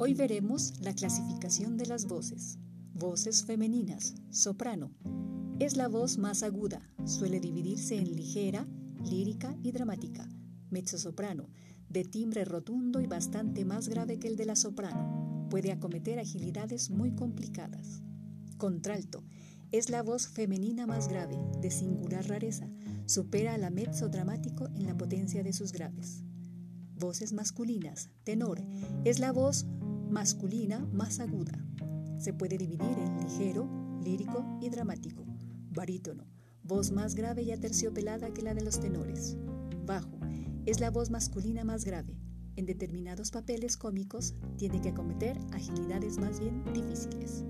Hoy veremos la clasificación de las voces. Voces femeninas, soprano. Es la voz más aguda, suele dividirse en ligera, lírica y dramática. Mezzosoprano, de timbre rotundo y bastante más grave que el de la soprano. Puede acometer agilidades muy complicadas. Contralto, es la voz femenina más grave, de singular rareza. Supera a la mezzo dramático en la potencia de sus graves. Voces masculinas. Tenor. Es la voz masculina más aguda. Se puede dividir en ligero, lírico y dramático. Barítono. Voz más grave y aterciopelada que la de los tenores. Bajo. Es la voz masculina más grave. En determinados papeles cómicos tiene que acometer agilidades más bien difíciles.